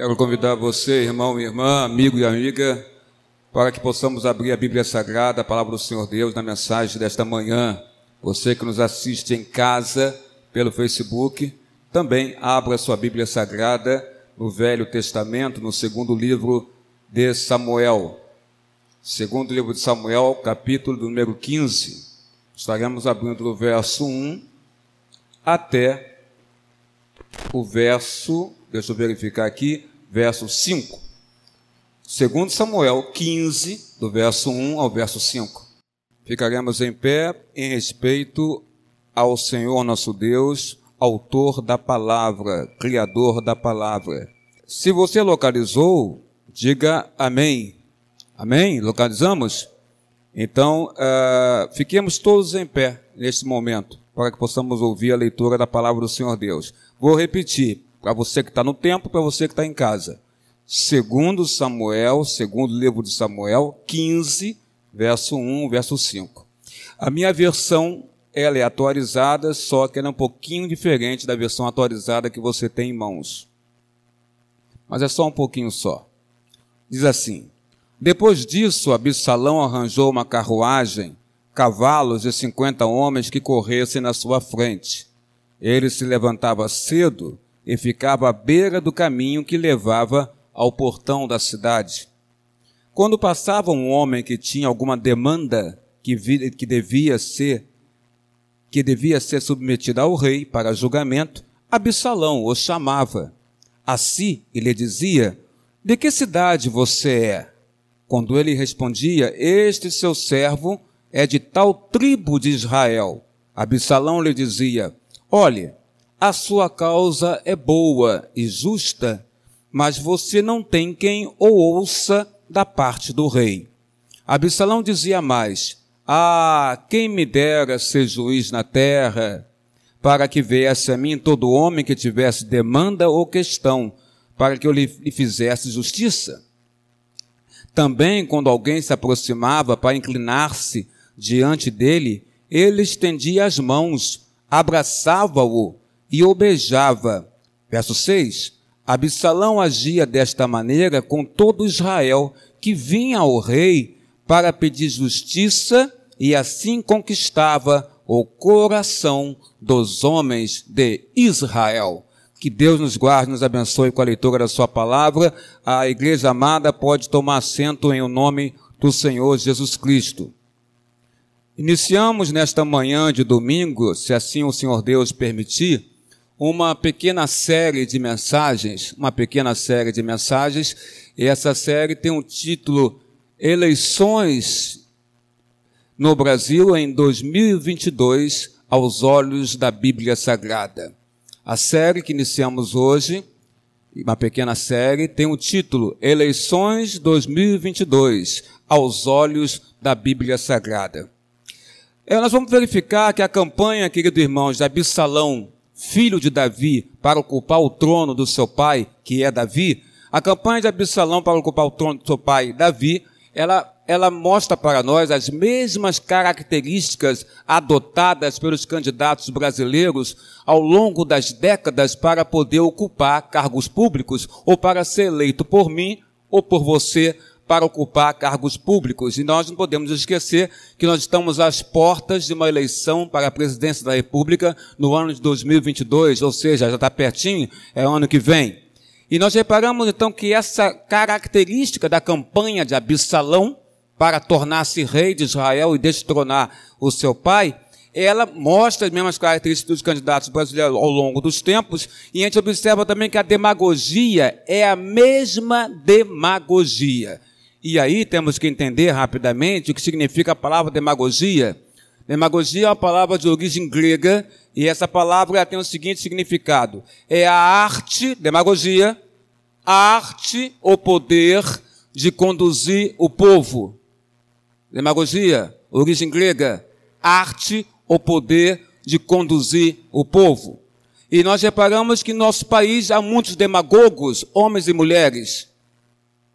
Quero convidar você, irmão e irmã, amigo e amiga, para que possamos abrir a Bíblia Sagrada, a palavra do Senhor Deus, na mensagem desta manhã. Você que nos assiste em casa pelo Facebook, também abra sua Bíblia Sagrada no Velho Testamento, no segundo livro de Samuel. Segundo livro de Samuel, capítulo número 15. Estaremos abrindo do verso 1 até o verso, deixa eu verificar aqui, verso 5. Segundo Samuel 15, do verso 1 ao verso 5. Ficaremos em pé em respeito ao Senhor nosso Deus, autor da palavra, criador da palavra. Se você localizou, diga amém. Amém? Localizamos? Então, uh, fiquemos todos em pé neste momento, para que possamos ouvir a leitura da palavra do Senhor Deus. Vou repetir, para você que está no templo, para você que está em casa. Segundo Samuel, segundo livro de Samuel, 15, verso 1, verso 5. A minha versão, ela é atualizada, só que ela é um pouquinho diferente da versão atualizada que você tem em mãos. Mas é só um pouquinho só. Diz assim: depois disso, Absalão arranjou uma carruagem, cavalos e cinquenta homens que corressem na sua frente. Ele se levantava cedo e ficava à beira do caminho que levava ao portão da cidade. Quando passava um homem que tinha alguma demanda que, vi, que devia ser que devia ser submetida ao rei para julgamento, Absalão o chamava. Assim ele dizia: De que cidade você é? Quando ele respondia: Este seu servo é de tal tribo de Israel. Absalão lhe dizia: Olhe, a sua causa é boa e justa, mas você não tem quem o ouça da parte do rei. Absalão dizia mais: Ah, quem me dera ser juiz na terra, para que viesse a mim todo homem que tivesse demanda ou questão, para que eu lhe fizesse justiça. Também, quando alguém se aproximava para inclinar-se diante dele, ele estendia as mãos, abraçava-o e o beijava. Verso 6. Absalão agia desta maneira com todo Israel que vinha ao rei para pedir justiça e assim conquistava o coração dos homens de Israel. Que Deus nos guarde, nos abençoe com a leitura da Sua palavra. A igreja amada pode tomar assento em o nome do Senhor Jesus Cristo. Iniciamos nesta manhã de domingo, se assim o Senhor Deus permitir, uma pequena série de mensagens, uma pequena série de mensagens, e essa série tem o título Eleições no Brasil em 2022 aos olhos da Bíblia Sagrada. A série que iniciamos hoje, uma pequena série, tem o título Eleições 2022 aos olhos da Bíblia Sagrada. É, nós vamos verificar que a campanha, querido irmãos, de Absalão, filho de Davi, para ocupar o trono do seu pai, que é Davi, a campanha de Absalão para ocupar o trono do seu pai, Davi, ela ela mostra para nós as mesmas características adotadas pelos candidatos brasileiros ao longo das décadas para poder ocupar cargos públicos ou para ser eleito por mim ou por você para ocupar cargos públicos. E nós não podemos esquecer que nós estamos às portas de uma eleição para a presidência da República no ano de 2022, ou seja, já está pertinho, é o ano que vem. E nós reparamos então que essa característica da campanha de Absalão para tornar-se rei de Israel e destronar o seu pai, ela mostra as mesmas características dos candidatos brasileiros ao longo dos tempos, e a gente observa também que a demagogia é a mesma demagogia. E aí temos que entender rapidamente o que significa a palavra demagogia. Demagogia é uma palavra de origem grega, e essa palavra tem o seguinte significado: é a arte, demagogia, a arte, o poder de conduzir o povo. Demagogia, origem grega, arte ou poder de conduzir o povo. E nós reparamos que em nosso país há muitos demagogos, homens e mulheres.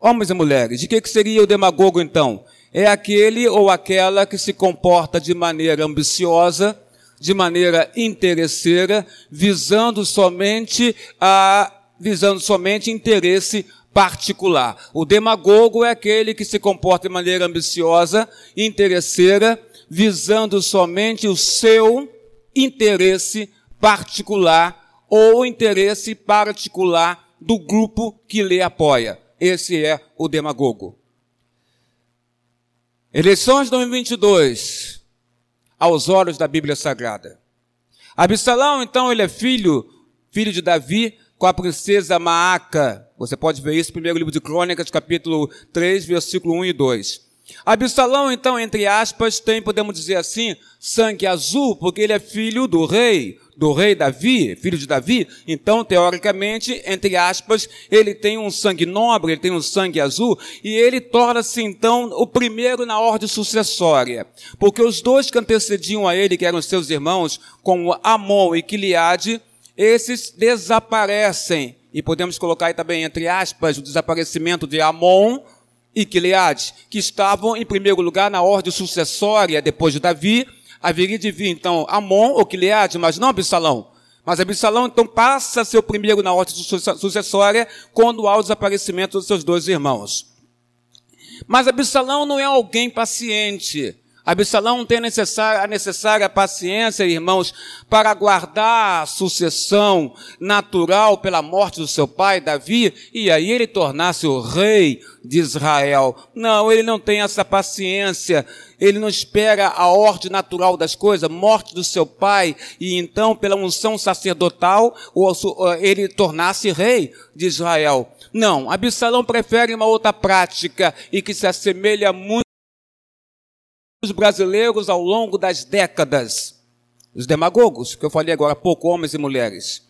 Homens e mulheres. De que, que seria o demagogo então? É aquele ou aquela que se comporta de maneira ambiciosa, de maneira interesseira, visando somente a visando somente interesse particular. O demagogo é aquele que se comporta de maneira ambiciosa, interesseira, visando somente o seu interesse particular ou interesse particular do grupo que lhe apoia. Esse é o demagogo. Eleições 2022, aos olhos da Bíblia Sagrada. Absalão, então, ele é filho, filho de Davi, com a princesa Maaca. Você pode ver isso no primeiro livro de Crônicas, capítulo 3, versículo 1 e 2. Absalão, então, entre aspas, tem, podemos dizer assim, sangue azul, porque ele é filho do rei, do rei Davi, filho de Davi. Então, teoricamente, entre aspas, ele tem um sangue nobre, ele tem um sangue azul, e ele torna-se, então, o primeiro na ordem sucessória. Porque os dois que antecediam a ele, que eram seus irmãos, como Amon e Quiliade, esses desaparecem. E podemos colocar aí também, entre aspas, o desaparecimento de Amon e Quileade, que estavam em primeiro lugar na ordem sucessória depois de Davi. Haveria de vir então Amon ou Quileade, mas não Absalão. Mas Absalão então passa a ser o primeiro na ordem sucessória quando há o desaparecimento dos seus dois irmãos. Mas Absalão não é alguém paciente. Absalão tem a necessária, paciência, irmãos, para guardar a sucessão natural pela morte do seu pai, Davi, e aí ele tornasse o rei de Israel. Não, ele não tem essa paciência. Ele não espera a ordem natural das coisas, morte do seu pai, e então, pela unção sacerdotal, ele tornasse rei de Israel. Não, Absalão prefere uma outra prática e que se assemelha muito os brasileiros ao longo das décadas. Os demagogos, que eu falei agora há pouco, homens e mulheres.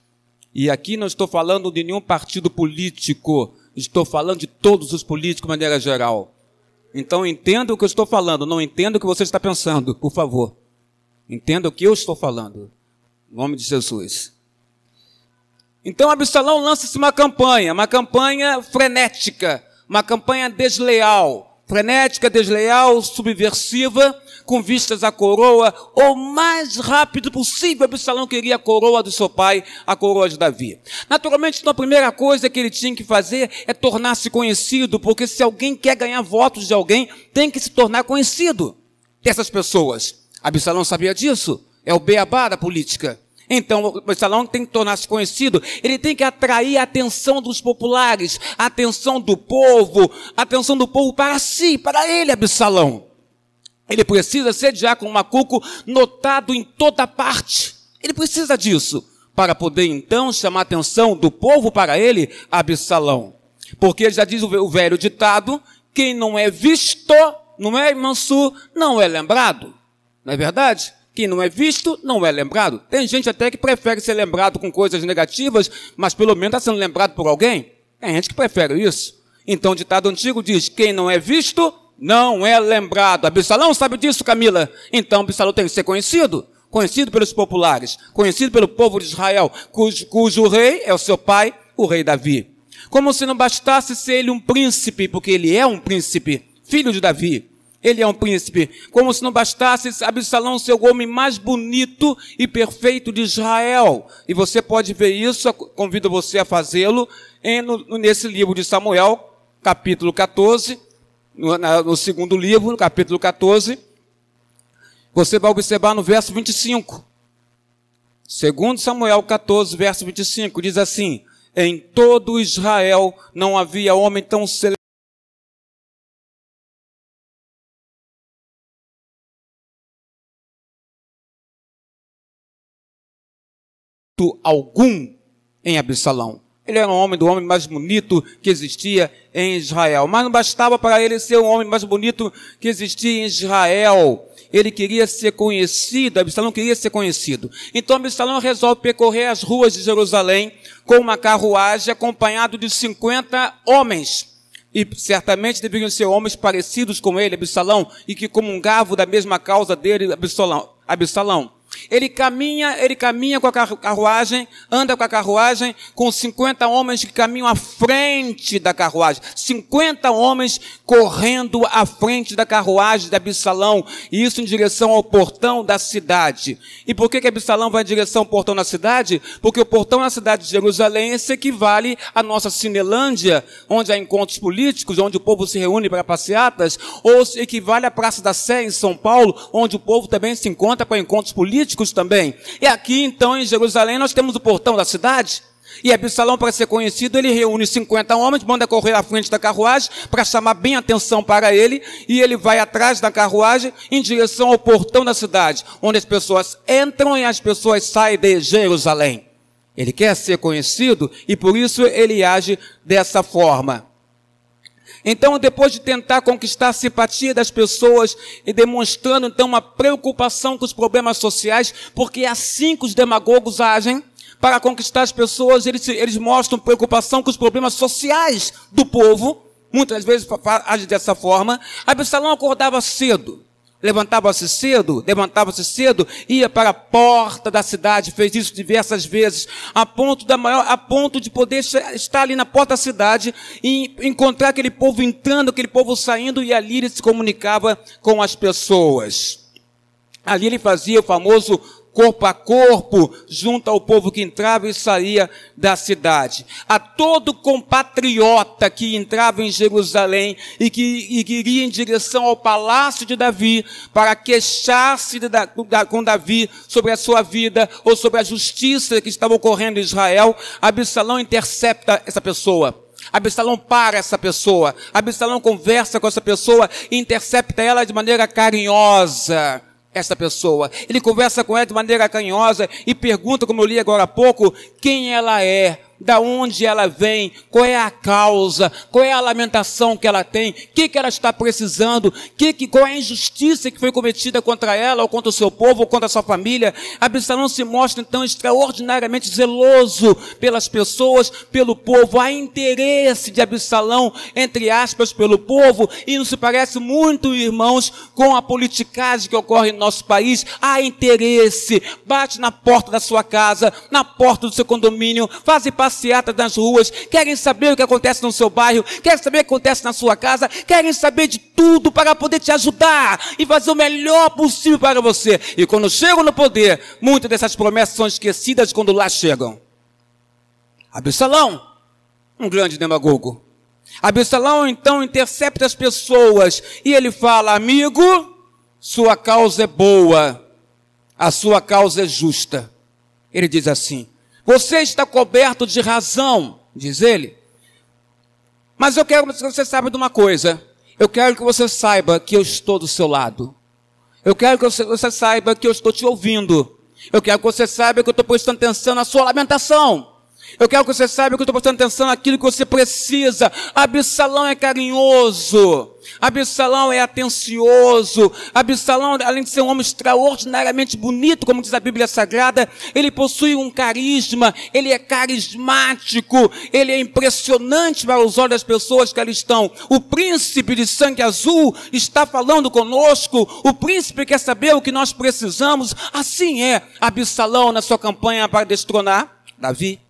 E aqui não estou falando de nenhum partido político, estou falando de todos os políticos de maneira geral. Então entenda o que eu estou falando, não entenda o que você está pensando, por favor. Entenda o que eu estou falando. Em nome de Jesus. Então Absalão lança-se uma campanha, uma campanha frenética, uma campanha desleal, frenética, desleal, subversiva, com vistas à coroa, o mais rápido possível, Absalão queria a coroa do seu pai, a coroa de Davi. Naturalmente, então, a primeira coisa que ele tinha que fazer é tornar-se conhecido, porque se alguém quer ganhar votos de alguém, tem que se tornar conhecido dessas pessoas. Absalão sabia disso. É o beabá da política. Então, o Absalão tem que tornar-se conhecido, ele tem que atrair a atenção dos populares, a atenção do povo, a atenção do povo para si, para ele, Absalão. Ele precisa ser Diácono Macuco notado em toda parte. Ele precisa disso para poder então chamar a atenção do povo para ele, Absalão. Porque já diz o velho ditado: quem não é visto, não é manso, não é lembrado. Não é verdade? Quem não é visto não é lembrado. Tem gente até que prefere ser lembrado com coisas negativas, mas pelo menos está sendo lembrado por alguém. Tem gente que prefere isso. Então o ditado antigo diz: quem não é visto não é lembrado. Absalão sabe disso, Camila. Então Absalão tem que ser conhecido. Conhecido pelos populares, conhecido pelo povo de Israel, cujo, cujo rei é o seu pai, o rei Davi. Como se não bastasse ser ele um príncipe, porque ele é um príncipe, filho de Davi ele é um príncipe. Como se não bastasse Absalão ser o homem mais bonito e perfeito de Israel. E você pode ver isso, convido você a fazê-lo nesse livro de Samuel, capítulo 14, no, no segundo livro, no capítulo 14. Você vai observar no verso 25. Segundo Samuel 14, verso 25, diz assim: Em todo Israel não havia homem tão celeste algum em Absalão. Ele era um homem do homem mais bonito que existia em Israel. Mas não bastava para ele ser o homem mais bonito que existia em Israel. Ele queria ser conhecido, Absalão queria ser conhecido. Então Absalão resolve percorrer as ruas de Jerusalém com uma carruagem acompanhado de 50 homens. E certamente deveriam ser homens parecidos com ele, Absalão, e que comungavam da mesma causa dele, Absalão. Absalão. Ele caminha, ele caminha com a carruagem, anda com a carruagem, com 50 homens que caminham à frente da carruagem. 50 homens correndo à frente da carruagem de Absalão, e isso em direção ao portão da cidade. E por que que Absalão vai em direção ao portão da cidade? Porque o portão da cidade de Jerusalém se equivale à nossa Cinelândia, onde há encontros políticos, onde o povo se reúne para passeatas, ou se equivale à Praça da Sé em São Paulo, onde o povo também se encontra para encontros políticos políticos também. E aqui, então, em Jerusalém, nós temos o portão da cidade. E Absalão, para ser conhecido, ele reúne 50 homens, manda correr à frente da carruagem para chamar bem atenção para ele, e ele vai atrás da carruagem em direção ao portão da cidade, onde as pessoas entram e as pessoas saem de Jerusalém. Ele quer ser conhecido e por isso ele age dessa forma. Então, depois de tentar conquistar a simpatia das pessoas e demonstrando então uma preocupação com os problemas sociais, porque é assim que os demagogos agem, para conquistar as pessoas, eles, eles mostram preocupação com os problemas sociais do povo, muitas vezes agem dessa forma. Absalão acordava cedo, levantava-se cedo, levantava-se cedo, ia para a porta da cidade, fez isso diversas vezes, a ponto da maior, a ponto de poder estar ali na porta da cidade e encontrar aquele povo entrando, aquele povo saindo e ali ele se comunicava com as pessoas. Ali ele fazia o famoso corpo a corpo, junto ao povo que entrava e saía da cidade. A todo compatriota que entrava em Jerusalém e que, e iria em direção ao palácio de Davi para queixar-se com Davi sobre a sua vida ou sobre a justiça que estava ocorrendo em Israel, Absalão intercepta essa pessoa. Absalão para essa pessoa. Absalão conversa com essa pessoa e intercepta ela de maneira carinhosa essa pessoa. Ele conversa com ela de maneira canhosa e pergunta, como eu li agora há pouco, quem ela é da onde ela vem, qual é a causa, qual é a lamentação que ela tem, o que, que ela está precisando, que, que, qual é a injustiça que foi cometida contra ela, ou contra o seu povo, ou contra a sua família. Absalão se mostra então extraordinariamente zeloso pelas pessoas, pelo povo. Há interesse de Absalão, entre aspas, pelo povo, e não se parece muito, irmãos, com a politicagem que ocorre no nosso país. Há interesse, bate na porta da sua casa, na porta do seu condomínio, faz passeata nas ruas, querem saber o que acontece no seu bairro, querem saber o que acontece na sua casa, querem saber de tudo para poder te ajudar e fazer o melhor possível para você. E quando chegam no poder, muitas dessas promessas são esquecidas quando lá chegam. Absalão, um grande demagogo. Absalão então intercepta as pessoas e ele fala: Amigo, sua causa é boa, a sua causa é justa. Ele diz assim: você está coberto de razão, diz ele. Mas eu quero que você saiba de uma coisa. Eu quero que você saiba que eu estou do seu lado. Eu quero que você saiba que eu estou te ouvindo. Eu quero que você saiba que eu estou prestando atenção na sua lamentação. Eu quero que você saiba que eu estou prestando atenção naquilo que você precisa. Absalão é carinhoso. Absalão é atencioso. Absalão, além de ser um homem extraordinariamente bonito, como diz a Bíblia Sagrada, ele possui um carisma, ele é carismático, ele é impressionante para os olhos das pessoas que ali estão. O príncipe de sangue azul está falando conosco, o príncipe quer saber o que nós precisamos. Assim é Absalão na sua campanha para destronar Davi.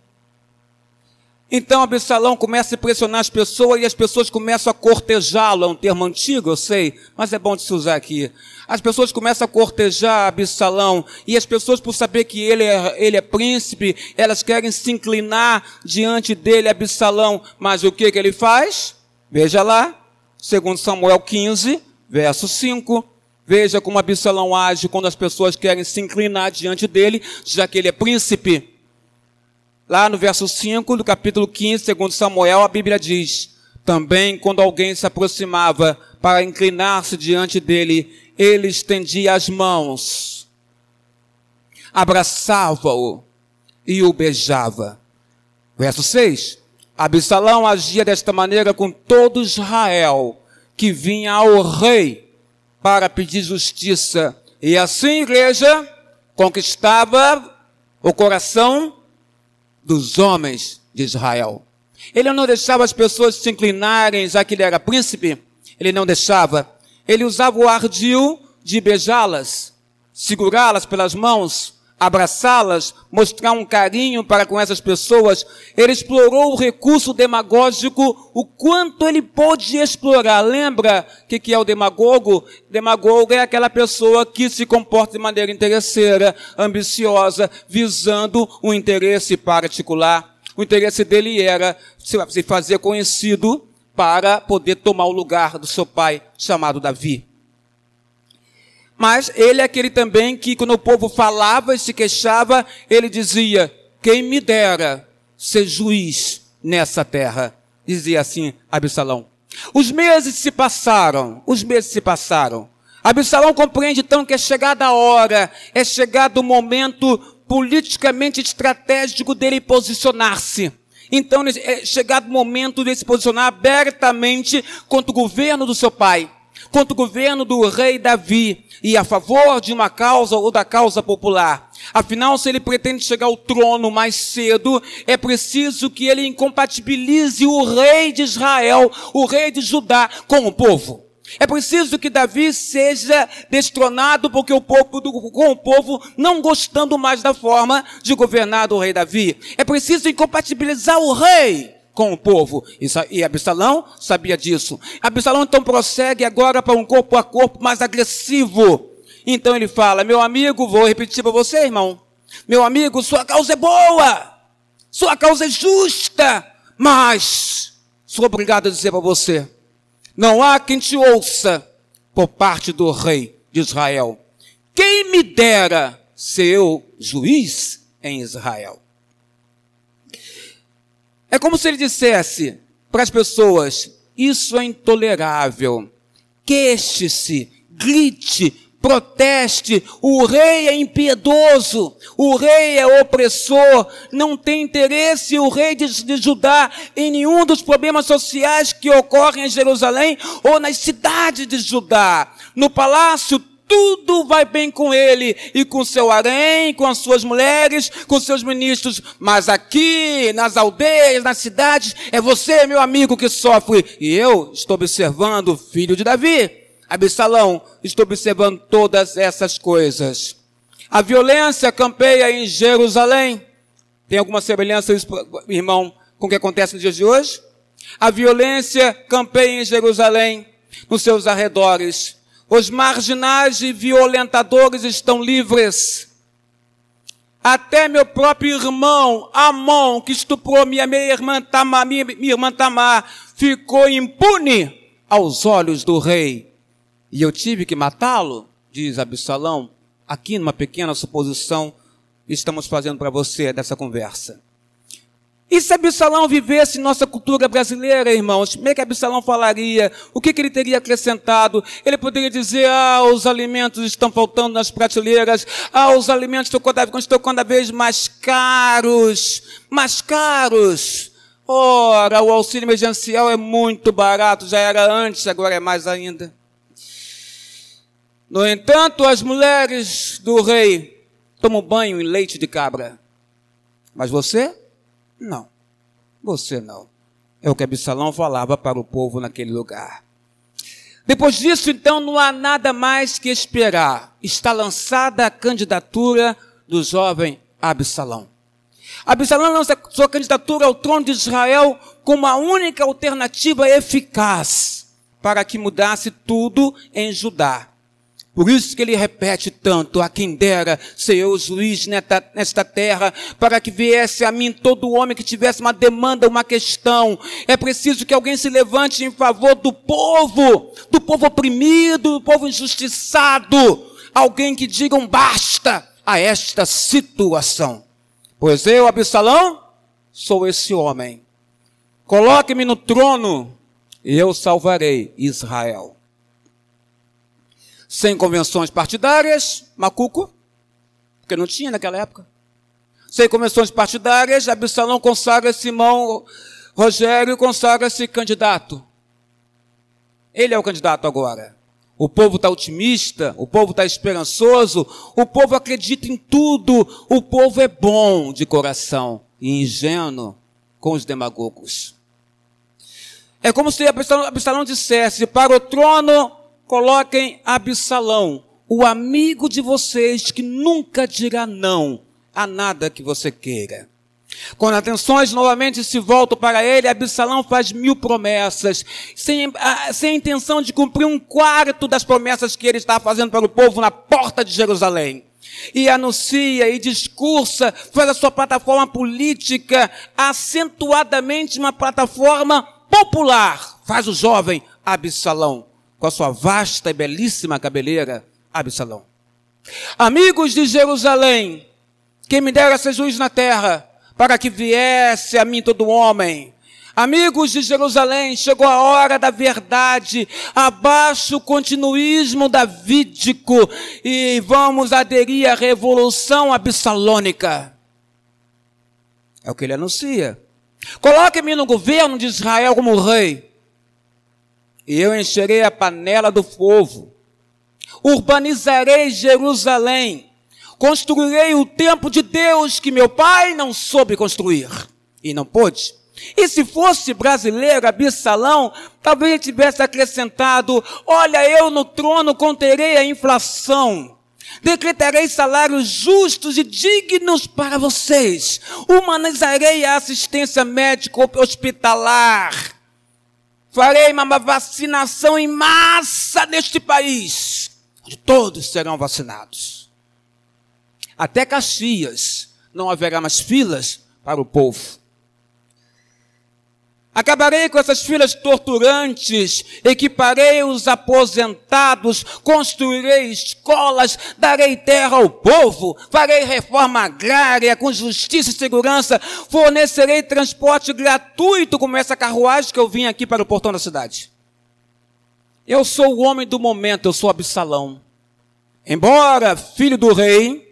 Então Absalão começa a pressionar as pessoas e as pessoas começam a cortejá-lo. É um termo antigo, eu sei, mas é bom de se usar aqui. As pessoas começam a cortejar Absalão e as pessoas, por saber que ele é, ele é príncipe, elas querem se inclinar diante dele, Absalão. Mas o que, que ele faz? Veja lá, segundo Samuel 15, verso 5. Veja como Absalão age quando as pessoas querem se inclinar diante dele, já que ele é príncipe. Lá no verso 5 do capítulo 15, segundo Samuel, a Bíblia diz: Também quando alguém se aproximava para inclinar-se diante dele, ele estendia as mãos, abraçava-o e o beijava. Verso 6. Absalão agia desta maneira com todo Israel que vinha ao rei para pedir justiça. E assim, igreja, conquistava o coração dos homens de Israel. Ele não deixava as pessoas se inclinarem, já que ele era príncipe. Ele não deixava. Ele usava o ardil de beijá-las. segurá-las pelas mãos, abraçá-las, mostrar um carinho para com essas pessoas, ele explorou o recurso demagógico o quanto ele pôde explorar. Lembra o que, que é o demagogo? Demagogo é aquela pessoa que se comporta de maneira interesseira, ambiciosa, visando um interesse particular. O interesse dele era se fazer conhecido para poder tomar o lugar do seu pai, chamado Davi. Mas ele é aquele também que, quando o povo falava e se queixava, ele dizia: Quem me dera ser juiz nessa terra. Dizia assim Absalão. Os meses se passaram, os meses se passaram. Absalão compreende então que é chegada a hora, é chegado o momento politicamente estratégico dele posicionar-se. Então é chegado o momento de se posicionar abertamente contra o governo do seu pai contra o governo do rei Davi e a favor de uma causa ou da causa popular. Afinal, se ele pretende chegar ao trono mais cedo, é preciso que ele incompatibilize o rei de Israel, o rei de Judá, com o povo. É preciso que Davi seja destronado porque o povo, com o povo não gostando mais da forma de governar do rei Davi. É preciso incompatibilizar o rei com o povo. E Absalão sabia disso. Absalão então prossegue agora para um corpo a corpo mais agressivo. Então ele fala: Meu amigo, vou repetir para você, irmão. Meu amigo, sua causa é boa. Sua causa é justa. Mas sou obrigado a dizer para você: não há quem te ouça por parte do rei de Israel. Quem me dera ser eu juiz em Israel? É como se ele dissesse para as pessoas: isso é intolerável. Queixe-se, grite, proteste. O rei é impiedoso, o rei é opressor, não tem interesse o rei de, de Judá em nenhum dos problemas sociais que ocorrem em Jerusalém ou nas cidades de Judá. No palácio tudo vai bem com ele e com seu harém, com as suas mulheres, com seus ministros. Mas aqui, nas aldeias, nas cidades, é você, meu amigo, que sofre. E eu estou observando o filho de Davi, Absalão, estou observando todas essas coisas. A violência campeia em Jerusalém. Tem alguma semelhança, irmão, com o que acontece nos dias de hoje? A violência campeia em Jerusalém, nos seus arredores. Os marginais e violentadores estão livres. Até meu próprio irmão, Amon, que estuprou minha, irmã Tamar, minha irmã Tamar, ficou impune aos olhos do rei. E eu tive que matá-lo, diz Absalão. Aqui numa pequena suposição estamos fazendo para você dessa conversa. E se Absalão vivesse nossa cultura brasileira, irmãos, como é que Absalão falaria? O que, que, ele teria acrescentado? Ele poderia dizer, ah, os alimentos estão faltando nas prateleiras, ah, os alimentos estão cada, estão cada vez mais caros, mais caros. Ora, o auxílio emergencial é muito barato, já era antes, agora é mais ainda. No entanto, as mulheres do rei tomam banho em leite de cabra. Mas você? Não, você não. É o que Absalão falava para o povo naquele lugar. Depois disso, então, não há nada mais que esperar. Está lançada a candidatura do jovem Absalão. Absalão lança sua candidatura ao trono de Israel como a única alternativa eficaz para que mudasse tudo em Judá. Por isso que ele repete tanto, a quem dera ser eu juiz nesta, terra, para que viesse a mim todo homem que tivesse uma demanda, uma questão. É preciso que alguém se levante em favor do povo, do povo oprimido, do povo injustiçado. Alguém que diga um basta a esta situação. Pois eu, Absalão, sou esse homem. Coloque-me no trono e eu salvarei Israel sem convenções partidárias, macuco, porque não tinha naquela época. Sem convenções partidárias, Absalão consagra Simão Rogério consagra-se candidato. Ele é o candidato agora. O povo está otimista, o povo está esperançoso, o povo acredita em tudo, o povo é bom de coração e ingênuo com os demagogos. É como se Absalão, dissesse: para o trono coloquem Absalão, o amigo de vocês que nunca dirá não a nada que você queira. Quando atenções novamente se voltam para ele, Absalão faz mil promessas, sem, sem a intenção de cumprir um quarto das promessas que ele está fazendo para o povo na porta de Jerusalém. E anuncia e discursa, faz a sua plataforma política acentuadamente uma plataforma popular. Faz o jovem Absalão, com a sua vasta e belíssima cabeleira, Absalão. Amigos de Jerusalém, quem me dera ser juiz na terra, para que viesse a mim todo homem. Amigos de Jerusalém, chegou a hora da verdade, abaixo o continuismo davídico e vamos aderir à revolução absalônica. É o que ele anuncia. Coloque-me no governo de Israel como rei, e eu encherei a panela do povo, urbanizarei Jerusalém, Construirei o templo de Deus que meu pai não soube construir. E não pôde. E se fosse brasileiro, Absalão, talvez ele tivesse acrescentado: Olha, eu no trono conterei a inflação. Decretarei salários justos e dignos para vocês. Humanizarei a assistência médica hospitalar. Farei uma vacinação em massa neste país, onde todos serão vacinados até Caxias, não haverá mais filas para o povo. Acabarei com essas filas torturantes, equiparei os aposentados, construirei escolas, darei terra ao povo, farei reforma agrária com justiça e segurança, fornecerei transporte gratuito como essa carruagem que eu vim aqui para o portão da cidade. Eu sou o homem do momento, eu sou Absalão. Embora filho do rei,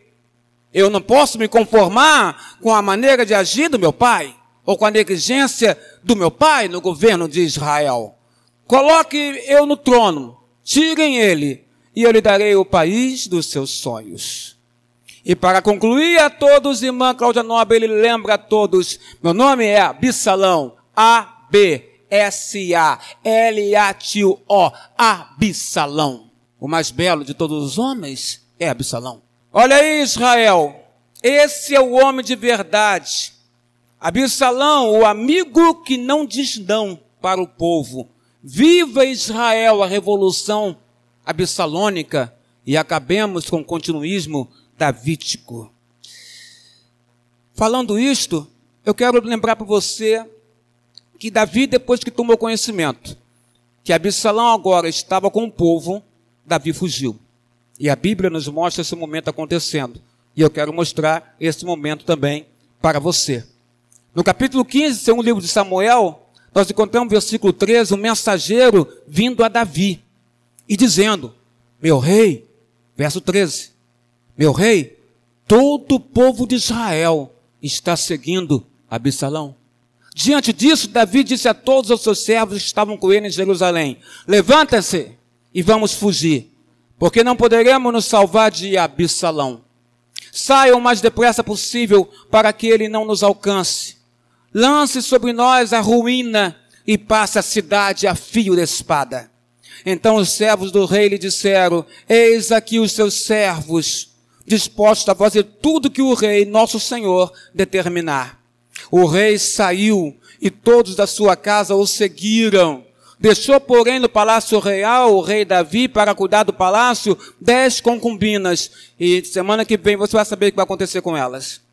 eu não posso me conformar com a maneira de agir do meu pai, ou com a negligência do meu pai no governo de Israel. Coloque eu no trono, tirem ele, e eu lhe darei o país dos seus sonhos. E para concluir a todos, irmã Cláudia Nobre, ele lembra a todos, meu nome é Absalão, A-B-S-A-L-A-T-O, Absalão. O mais belo de todos os homens é Absalão. Olha aí, Israel. Esse é o homem de verdade. Absalão, o amigo que não diz não para o povo. Viva Israel, a revolução absalônica e acabemos com o continuismo davítico. Falando isto, eu quero lembrar para você que Davi, depois que tomou conhecimento que Absalão agora estava com o povo, Davi fugiu. E a Bíblia nos mostra esse momento acontecendo. E eu quero mostrar esse momento também para você. No capítulo 15, segundo livro de Samuel, nós encontramos versículo 13 um mensageiro vindo a Davi e dizendo: Meu rei, verso 13, meu rei, todo o povo de Israel está seguindo Absalão. Diante disso, Davi disse a todos os seus servos que estavam com ele em Jerusalém: Levanta-se e vamos fugir porque não poderemos nos salvar de Absalão. Saiam o mais depressa possível para que ele não nos alcance. Lance sobre nós a ruína e passe a cidade a fio de espada. Então os servos do rei lhe disseram: Eis aqui os seus servos, dispostos a fazer tudo que o rei, nosso senhor, determinar. O rei saiu e todos da sua casa o seguiram. Deixou, porém, no palácio real o rei Davi para cuidar do palácio dez concubinas. E semana que vem você vai saber o que vai acontecer com elas.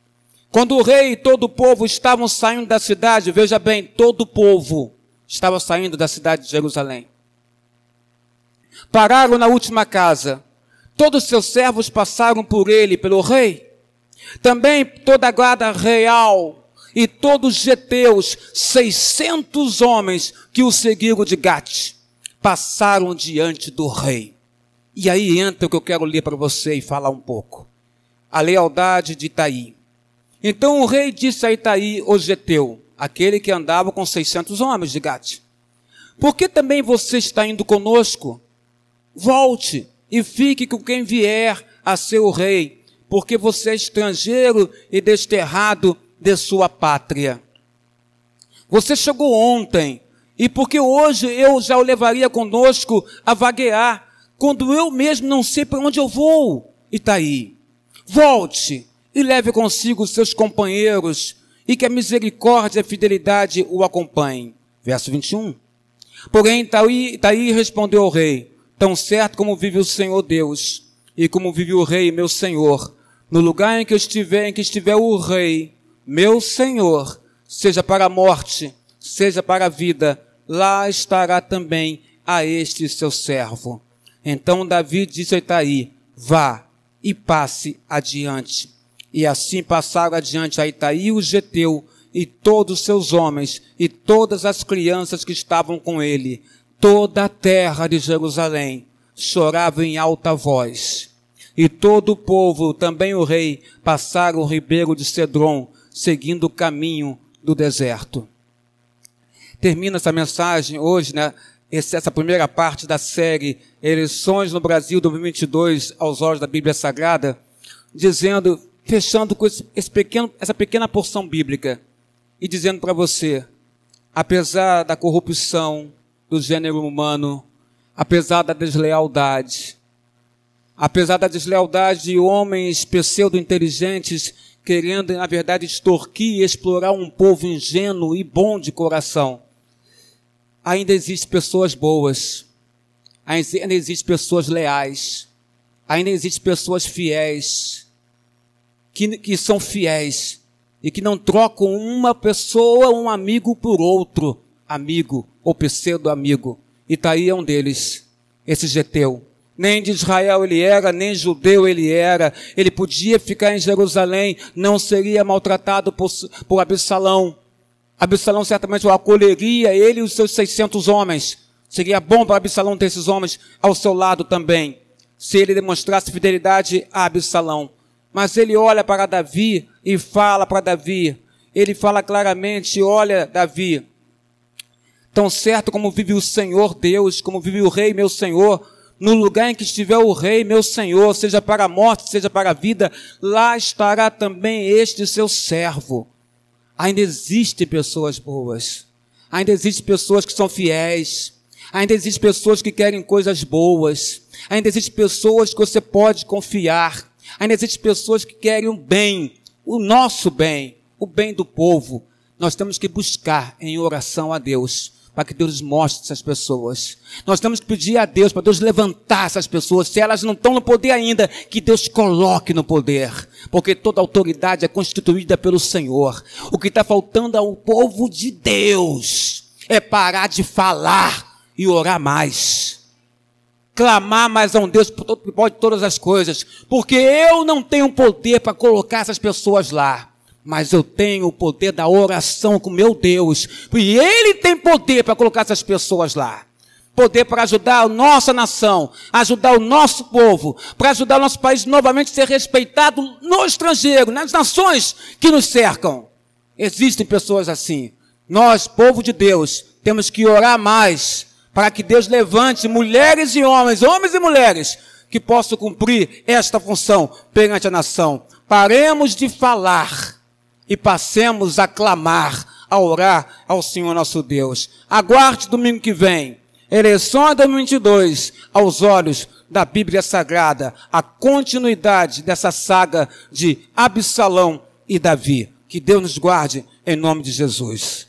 Quando o rei e todo o povo estavam saindo da cidade, veja bem, todo o povo estava saindo da cidade de Jerusalém. Pararam na última casa. Todos seus servos passaram por ele, pelo rei. Também toda a guarda real e todos os geteus, 600 homens que o seguiram de Gate, passaram diante do rei. E aí entra o que eu quero ler para você e falar um pouco. A lealdade de Itaí. Então o rei disse a Itaí, o geteu, aquele que andava com 600 homens de Gate, por que também você está indo conosco? Volte e fique com quem vier a ser o rei, porque você é estrangeiro e desterrado de sua pátria. Você chegou ontem, e porque hoje eu já o levaria conosco a vaguear, quando eu mesmo não sei para onde eu vou? Itaí, volte e leve consigo seus companheiros e que a misericórdia e a fidelidade o acompanhem. Verso 21. Porém, Itaí, respondeu ao rei, tão certo como vive o Senhor Deus, e como vive o rei, meu Senhor, no lugar em que estiver, em que estiver o rei, meu Senhor, seja para a morte, seja para a vida, lá estará também a este seu servo. Então Davi disse a Itaí, vá e passe adiante. E assim passaram adiante a Itaí o Geteu, e todos os seus homens, e todas as crianças que estavam com ele. Toda a terra de Jerusalém chorava em alta voz e todo o povo, também o rei, passaram o ribeiro de Cedron, seguindo o caminho do deserto. Termina essa mensagem hoje, né? Essa primeira parte da série Eleições no Brasil 2022 aos olhos da Bíblia Sagrada, dizendo, fechando com esse, pequeno, essa pequena porção bíblica e dizendo para você, apesar da corrupção do gênero humano, apesar da deslealdade, Apesar da deslealdade de homens pseudo-inteligentes querendo, na verdade, extorquir e explorar um povo ingênuo e bom de coração, ainda existem pessoas boas, ainda existem pessoas leais, ainda existem pessoas fiéis, que, que são fiéis e que não trocam uma pessoa, um amigo por outro amigo ou pseudo-amigo. E tá aí é um deles, esse Geteu nem de Israel ele era, nem judeu ele era. Ele podia ficar em Jerusalém, não seria maltratado por, por Absalão. Absalão certamente o acolheria, ele e os seus 600 homens. Seria bom para Absalão ter esses homens ao seu lado também, se ele demonstrasse fidelidade a Absalão. Mas ele olha para Davi e fala para Davi. Ele fala claramente: Olha, Davi, tão certo como vive o Senhor Deus, como vive o Rei, meu Senhor, no lugar em que estiver o rei, meu senhor, seja para a morte, seja para a vida, lá estará também este seu servo. Ainda existem pessoas boas. Ainda existem pessoas que são fiéis. Ainda existem pessoas que querem coisas boas. Ainda existem pessoas que você pode confiar. Ainda existem pessoas que querem o bem, o nosso bem, o bem do povo. Nós temos que buscar em oração a Deus para que Deus mostre essas pessoas. Nós temos que pedir a Deus para Deus levantar essas pessoas, se elas não estão no poder ainda, que Deus coloque no poder, porque toda autoridade é constituída pelo Senhor. O que está faltando ao povo de Deus é parar de falar e orar mais. Clamar mais a um Deus que pode todas as coisas, porque eu não tenho poder para colocar essas pessoas lá mas eu tenho o poder da oração com meu Deus, e Ele tem poder para colocar essas pessoas lá. Poder para ajudar a nossa nação, ajudar o nosso povo, para ajudar o nosso país novamente a ser respeitado no estrangeiro, nas nações que nos cercam. Existem pessoas assim. Nós, povo de Deus, temos que orar mais para que Deus levante mulheres e homens, homens e mulheres, que possam cumprir esta função perante a nação. Paremos de falar e passemos a clamar, a orar ao Senhor nosso Deus. Aguarde domingo que vem. Eleições 2022 aos olhos da Bíblia Sagrada, a continuidade dessa saga de Absalão e Davi. Que Deus nos guarde em nome de Jesus.